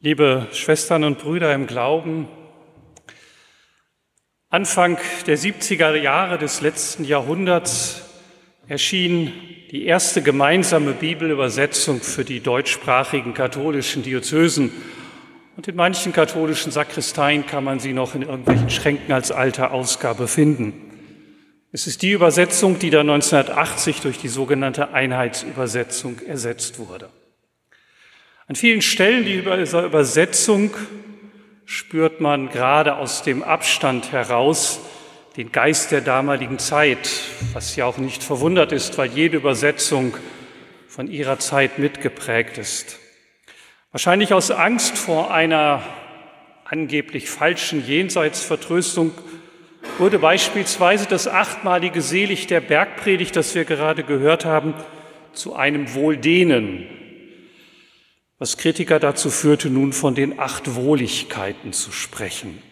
Liebe Schwestern und Brüder im Glauben, Anfang der 70er Jahre des letzten Jahrhunderts erschien die erste gemeinsame Bibelübersetzung für die deutschsprachigen katholischen Diözesen. Und in manchen katholischen Sakristeien kann man sie noch in irgendwelchen Schränken als alte Ausgabe finden. Es ist die Übersetzung, die dann 1980 durch die sogenannte Einheitsübersetzung ersetzt wurde. An vielen Stellen dieser Übersetzung spürt man gerade aus dem Abstand heraus den Geist der damaligen Zeit, was ja auch nicht verwundert ist, weil jede Übersetzung von ihrer Zeit mitgeprägt ist. Wahrscheinlich aus Angst vor einer angeblich falschen Jenseitsvertröstung wurde beispielsweise das achtmalige Selig der Bergpredigt, das wir gerade gehört haben, zu einem Wohldehnen was Kritiker dazu führte, nun von den acht Wohligkeiten zu sprechen.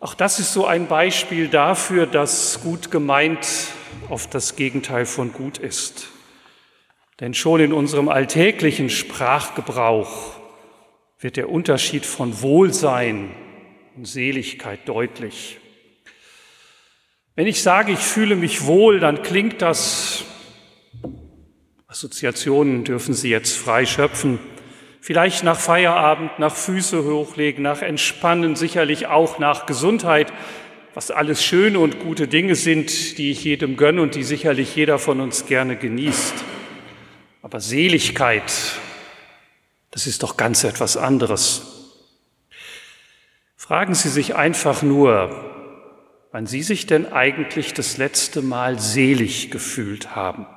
Auch das ist so ein Beispiel dafür, dass gut gemeint oft das Gegenteil von gut ist. Denn schon in unserem alltäglichen Sprachgebrauch wird der Unterschied von Wohlsein und Seligkeit deutlich. Wenn ich sage, ich fühle mich wohl, dann klingt das Assoziationen dürfen Sie jetzt frei schöpfen. Vielleicht nach Feierabend, nach Füße hochlegen, nach Entspannen, sicherlich auch nach Gesundheit, was alles schöne und gute Dinge sind, die ich jedem gönne und die sicherlich jeder von uns gerne genießt. Aber Seligkeit, das ist doch ganz etwas anderes. Fragen Sie sich einfach nur, wann Sie sich denn eigentlich das letzte Mal selig gefühlt haben.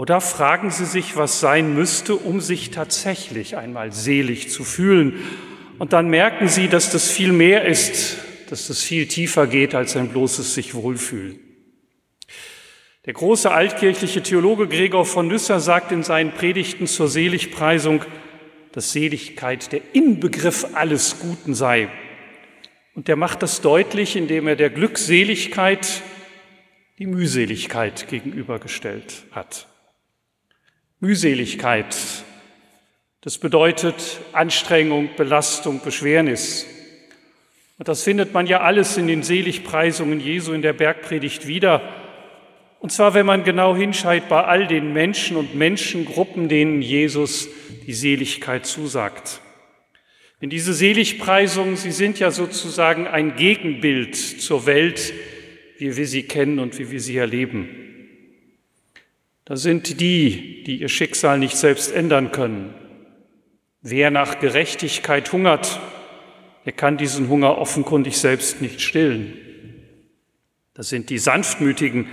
Oder fragen Sie sich, was sein müsste, um sich tatsächlich einmal selig zu fühlen. Und dann merken Sie, dass das viel mehr ist, dass das viel tiefer geht als ein bloßes sich wohlfühlen. Der große altkirchliche Theologe Gregor von Nysser sagt in seinen Predigten zur Seligpreisung, dass Seligkeit der Inbegriff alles Guten sei. Und der macht das deutlich, indem er der Glückseligkeit die Mühseligkeit gegenübergestellt hat. Mühseligkeit. Das bedeutet Anstrengung, Belastung, Beschwernis. Und das findet man ja alles in den Seligpreisungen Jesu in der Bergpredigt wieder. Und zwar, wenn man genau hinschaut, bei all den Menschen und Menschengruppen, denen Jesus die Seligkeit zusagt. Denn diese Seligpreisungen, sie sind ja sozusagen ein Gegenbild zur Welt, wie wir sie kennen und wie wir sie erleben. Das sind die, die ihr Schicksal nicht selbst ändern können. Wer nach Gerechtigkeit hungert, der kann diesen Hunger offenkundig selbst nicht stillen. Das sind die Sanftmütigen.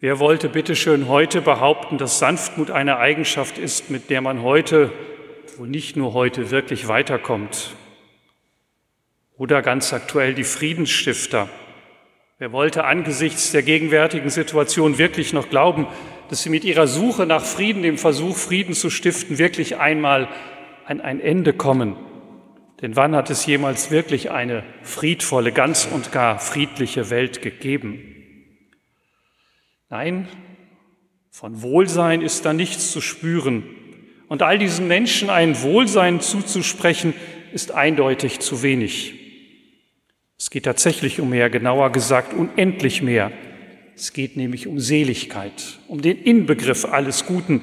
Wer wollte bitteschön heute behaupten, dass Sanftmut eine Eigenschaft ist, mit der man heute, wohl nicht nur heute, wirklich weiterkommt? Oder ganz aktuell die Friedensstifter. Wer wollte angesichts der gegenwärtigen Situation wirklich noch glauben, dass sie mit ihrer Suche nach Frieden, dem Versuch, Frieden zu stiften, wirklich einmal an ein Ende kommen. Denn wann hat es jemals wirklich eine friedvolle, ganz und gar friedliche Welt gegeben? Nein, von Wohlsein ist da nichts zu spüren. Und all diesen Menschen ein Wohlsein zuzusprechen, ist eindeutig zu wenig. Es geht tatsächlich um mehr, genauer gesagt unendlich mehr. Es geht nämlich um Seligkeit, um den Inbegriff alles Guten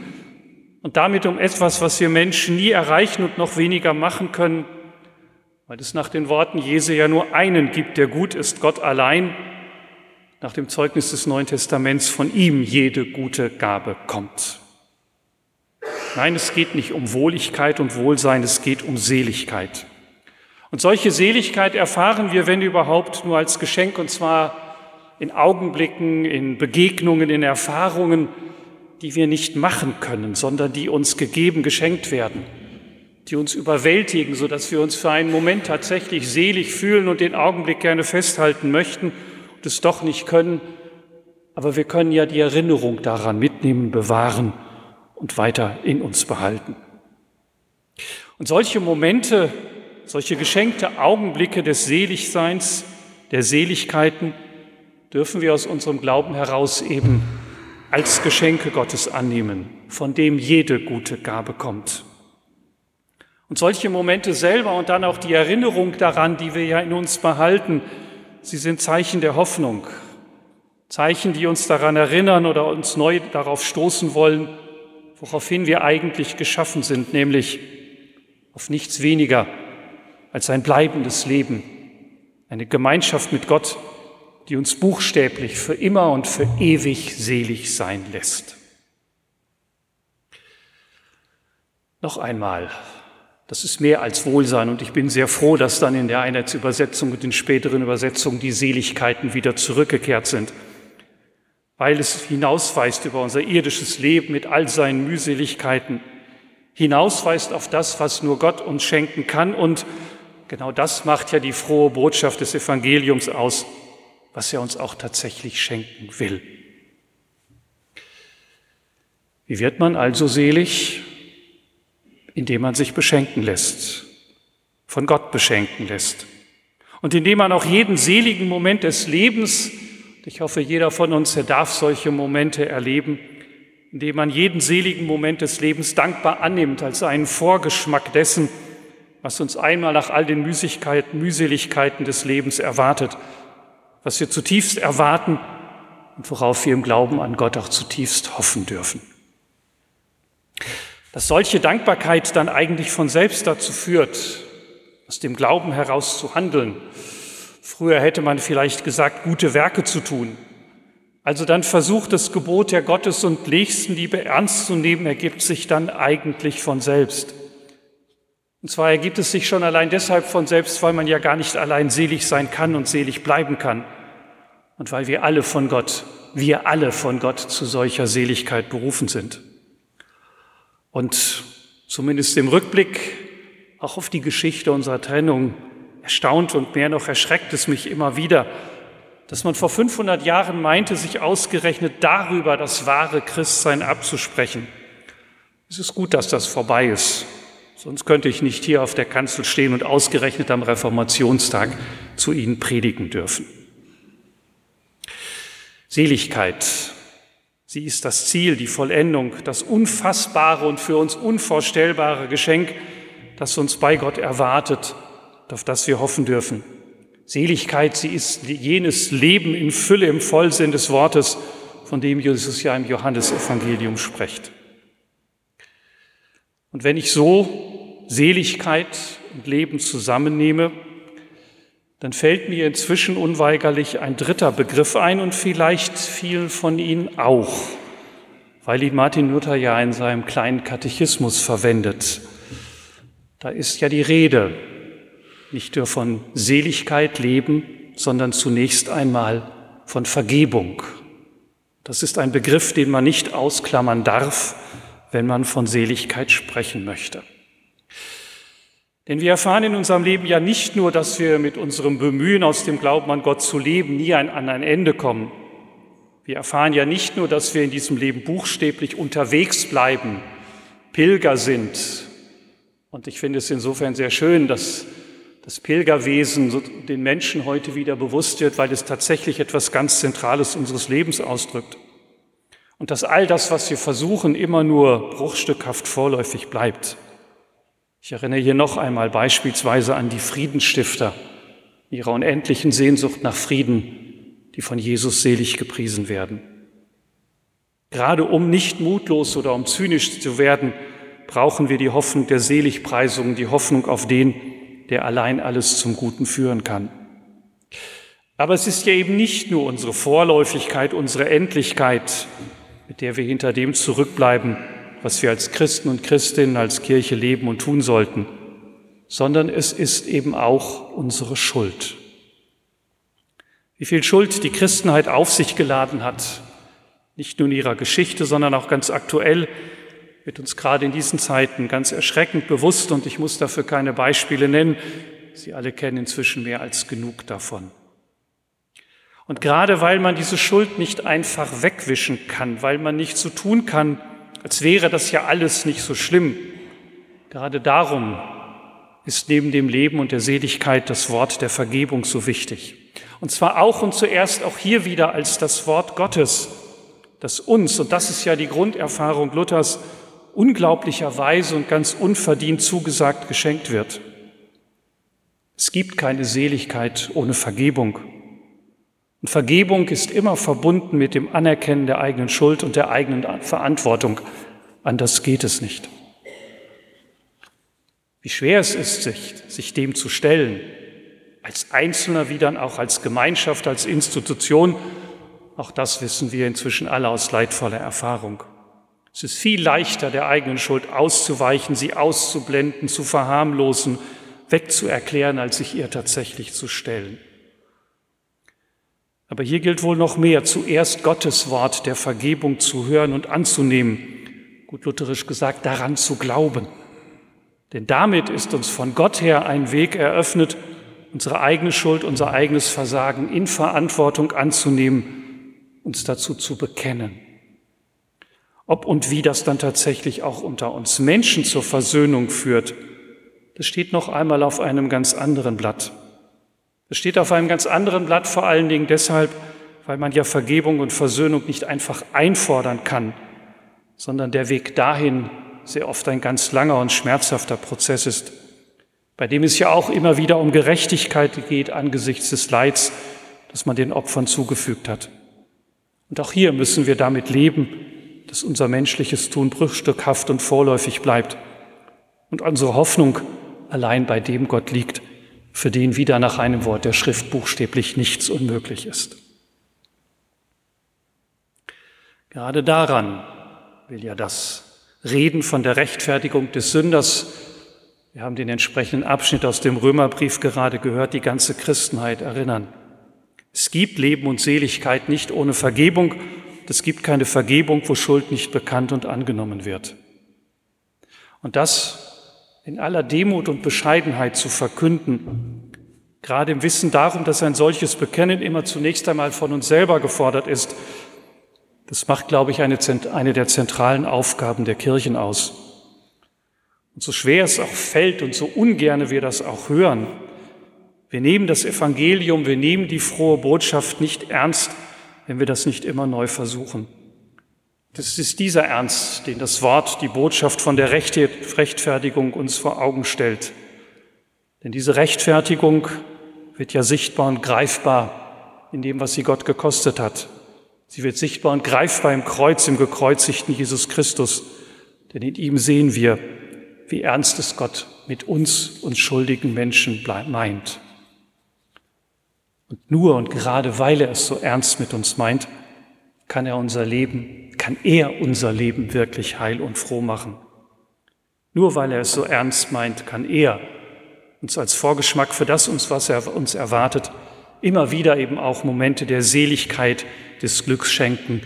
und damit um etwas, was wir Menschen nie erreichen und noch weniger machen können, weil es nach den Worten Jesu ja nur einen gibt, der gut ist, Gott allein, nach dem Zeugnis des Neuen Testaments von ihm jede gute Gabe kommt. Nein, es geht nicht um Wohligkeit und Wohlsein, es geht um Seligkeit. Und solche Seligkeit erfahren wir, wenn überhaupt, nur als Geschenk, und zwar in Augenblicken, in Begegnungen, in Erfahrungen, die wir nicht machen können, sondern die uns gegeben, geschenkt werden, die uns überwältigen, sodass wir uns für einen Moment tatsächlich selig fühlen und den Augenblick gerne festhalten möchten und es doch nicht können. Aber wir können ja die Erinnerung daran mitnehmen, bewahren und weiter in uns behalten. Und solche Momente, solche geschenkte Augenblicke des Seligseins, der Seligkeiten, dürfen wir aus unserem Glauben heraus eben als Geschenke Gottes annehmen, von dem jede gute Gabe kommt. Und solche Momente selber und dann auch die Erinnerung daran, die wir ja in uns behalten, sie sind Zeichen der Hoffnung, Zeichen, die uns daran erinnern oder uns neu darauf stoßen wollen, woraufhin wir eigentlich geschaffen sind, nämlich auf nichts weniger als ein bleibendes Leben, eine Gemeinschaft mit Gott, die uns buchstäblich für immer und für ewig selig sein lässt. Noch einmal, das ist mehr als Wohlsein und ich bin sehr froh, dass dann in der Einheitsübersetzung und den späteren Übersetzungen die Seligkeiten wieder zurückgekehrt sind, weil es hinausweist über unser irdisches Leben mit all seinen Mühseligkeiten, hinausweist auf das, was nur Gott uns schenken kann und genau das macht ja die frohe Botschaft des Evangeliums aus, was er uns auch tatsächlich schenken will. Wie wird man also selig? Indem man sich beschenken lässt, von Gott beschenken lässt. Und indem man auch jeden seligen Moment des Lebens, ich hoffe, jeder von uns, er darf solche Momente erleben, indem man jeden seligen Moment des Lebens dankbar annimmt als einen Vorgeschmack dessen, was uns einmal nach all den Mühseligkeiten des Lebens erwartet was wir zutiefst erwarten und worauf wir im Glauben an Gott auch zutiefst hoffen dürfen. Dass solche Dankbarkeit dann eigentlich von selbst dazu führt, aus dem Glauben heraus zu handeln. Früher hätte man vielleicht gesagt, gute Werke zu tun. Also dann versucht das Gebot der Gottes- und Nächstenliebe ernst zu nehmen, ergibt sich dann eigentlich von selbst. Und zwar ergibt es sich schon allein deshalb von selbst, weil man ja gar nicht allein selig sein kann und selig bleiben kann und weil wir alle von Gott, wir alle von Gott zu solcher Seligkeit berufen sind. Und zumindest im Rückblick auch auf die Geschichte unserer Trennung erstaunt und mehr noch erschreckt es mich immer wieder, dass man vor 500 Jahren meinte, sich ausgerechnet darüber das wahre Christsein abzusprechen. Es ist gut, dass das vorbei ist. Sonst könnte ich nicht hier auf der Kanzel stehen und ausgerechnet am Reformationstag zu Ihnen predigen dürfen. Seligkeit. Sie ist das Ziel, die Vollendung, das unfassbare und für uns unvorstellbare Geschenk, das uns bei Gott erwartet, auf das wir hoffen dürfen. Seligkeit, sie ist jenes Leben in Fülle im Vollsinn des Wortes, von dem Jesus ja im Johannesevangelium spricht. Und wenn ich so Seligkeit und Leben zusammennehme, dann fällt mir inzwischen unweigerlich ein dritter Begriff ein und vielleicht vielen von Ihnen auch, weil ihn Martin Luther ja in seinem kleinen Katechismus verwendet. Da ist ja die Rede nicht nur von Seligkeit, Leben, sondern zunächst einmal von Vergebung. Das ist ein Begriff, den man nicht ausklammern darf, wenn man von Seligkeit sprechen möchte. Denn wir erfahren in unserem Leben ja nicht nur, dass wir mit unserem Bemühen aus dem Glauben an Gott zu leben nie an ein Ende kommen. Wir erfahren ja nicht nur, dass wir in diesem Leben buchstäblich unterwegs bleiben, Pilger sind. Und ich finde es insofern sehr schön, dass das Pilgerwesen den Menschen heute wieder bewusst wird, weil es tatsächlich etwas ganz Zentrales unseres Lebens ausdrückt. Und dass all das, was wir versuchen, immer nur bruchstückhaft vorläufig bleibt. Ich erinnere hier noch einmal beispielsweise an die Friedensstifter, ihrer unendlichen Sehnsucht nach Frieden, die von Jesus selig gepriesen werden. Gerade um nicht mutlos oder um zynisch zu werden, brauchen wir die Hoffnung der Seligpreisung, die Hoffnung auf den, der allein alles zum Guten führen kann. Aber es ist ja eben nicht nur unsere Vorläufigkeit, unsere Endlichkeit, mit der wir hinter dem zurückbleiben, was wir als Christen und Christinnen, als Kirche leben und tun sollten, sondern es ist eben auch unsere Schuld. Wie viel Schuld die Christenheit auf sich geladen hat, nicht nur in ihrer Geschichte, sondern auch ganz aktuell, wird uns gerade in diesen Zeiten ganz erschreckend bewusst und ich muss dafür keine Beispiele nennen. Sie alle kennen inzwischen mehr als genug davon. Und gerade weil man diese Schuld nicht einfach wegwischen kann, weil man nicht so tun kann, als wäre das ja alles nicht so schlimm. Gerade darum ist neben dem Leben und der Seligkeit das Wort der Vergebung so wichtig. Und zwar auch und zuerst auch hier wieder als das Wort Gottes, dass uns, und das ist ja die Grunderfahrung Luthers, unglaublicherweise und ganz unverdient zugesagt geschenkt wird. Es gibt keine Seligkeit ohne Vergebung. Und Vergebung ist immer verbunden mit dem Anerkennen der eigenen Schuld und der eigenen Verantwortung. Anders geht es nicht. Wie schwer es ist, sich, sich dem zu stellen, als Einzelner wie dann auch als Gemeinschaft, als Institution, auch das wissen wir inzwischen alle aus leidvoller Erfahrung. Es ist viel leichter, der eigenen Schuld auszuweichen, sie auszublenden, zu verharmlosen, wegzuerklären, als sich ihr tatsächlich zu stellen. Aber hier gilt wohl noch mehr, zuerst Gottes Wort der Vergebung zu hören und anzunehmen, gut lutherisch gesagt, daran zu glauben. Denn damit ist uns von Gott her ein Weg eröffnet, unsere eigene Schuld, unser eigenes Versagen in Verantwortung anzunehmen, uns dazu zu bekennen. Ob und wie das dann tatsächlich auch unter uns Menschen zur Versöhnung führt, das steht noch einmal auf einem ganz anderen Blatt. Das steht auf einem ganz anderen Blatt vor allen Dingen deshalb, weil man ja Vergebung und Versöhnung nicht einfach einfordern kann, sondern der Weg dahin sehr oft ein ganz langer und schmerzhafter Prozess ist, bei dem es ja auch immer wieder um Gerechtigkeit geht angesichts des Leids, das man den Opfern zugefügt hat. Und auch hier müssen wir damit leben, dass unser menschliches Tun bruchstückhaft und vorläufig bleibt und unsere Hoffnung allein bei dem Gott liegt, für den wieder nach einem Wort der Schrift buchstäblich nichts unmöglich ist. Gerade daran will ja das Reden von der Rechtfertigung des Sünders, wir haben den entsprechenden Abschnitt aus dem Römerbrief gerade gehört, die ganze Christenheit erinnern. Es gibt Leben und Seligkeit nicht ohne Vergebung. Es gibt keine Vergebung, wo Schuld nicht bekannt und angenommen wird. Und das in aller Demut und Bescheidenheit zu verkünden, gerade im Wissen darum, dass ein solches Bekennen immer zunächst einmal von uns selber gefordert ist, das macht, glaube ich, eine, eine der zentralen Aufgaben der Kirchen aus. Und so schwer es auch fällt und so ungerne wir das auch hören, wir nehmen das Evangelium, wir nehmen die frohe Botschaft nicht ernst, wenn wir das nicht immer neu versuchen. Das ist dieser Ernst, den das Wort, die Botschaft von der Rechtfertigung uns vor Augen stellt. Denn diese Rechtfertigung wird ja sichtbar und greifbar in dem, was sie Gott gekostet hat. Sie wird sichtbar und greifbar im Kreuz, im gekreuzigten Jesus Christus. Denn in ihm sehen wir, wie ernst es Gott mit uns, uns schuldigen Menschen meint. Und nur und gerade weil er es so ernst mit uns meint, kann er unser Leben, kann er unser Leben wirklich heil und froh machen. Nur weil er es so ernst meint, kann er uns als Vorgeschmack für das, was er uns erwartet, immer wieder eben auch Momente der Seligkeit, des Glücks schenken,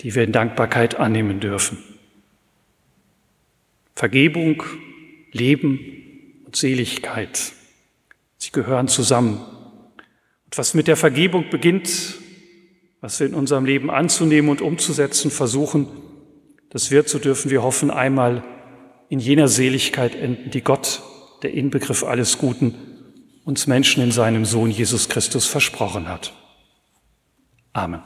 die wir in Dankbarkeit annehmen dürfen. Vergebung, Leben und Seligkeit, sie gehören zusammen. Und was mit der Vergebung beginnt, was wir in unserem Leben anzunehmen und umzusetzen versuchen, das wird, so dürfen wir hoffen, einmal in jener Seligkeit enden, die Gott, der Inbegriff alles Guten, uns Menschen in seinem Sohn Jesus Christus versprochen hat. Amen.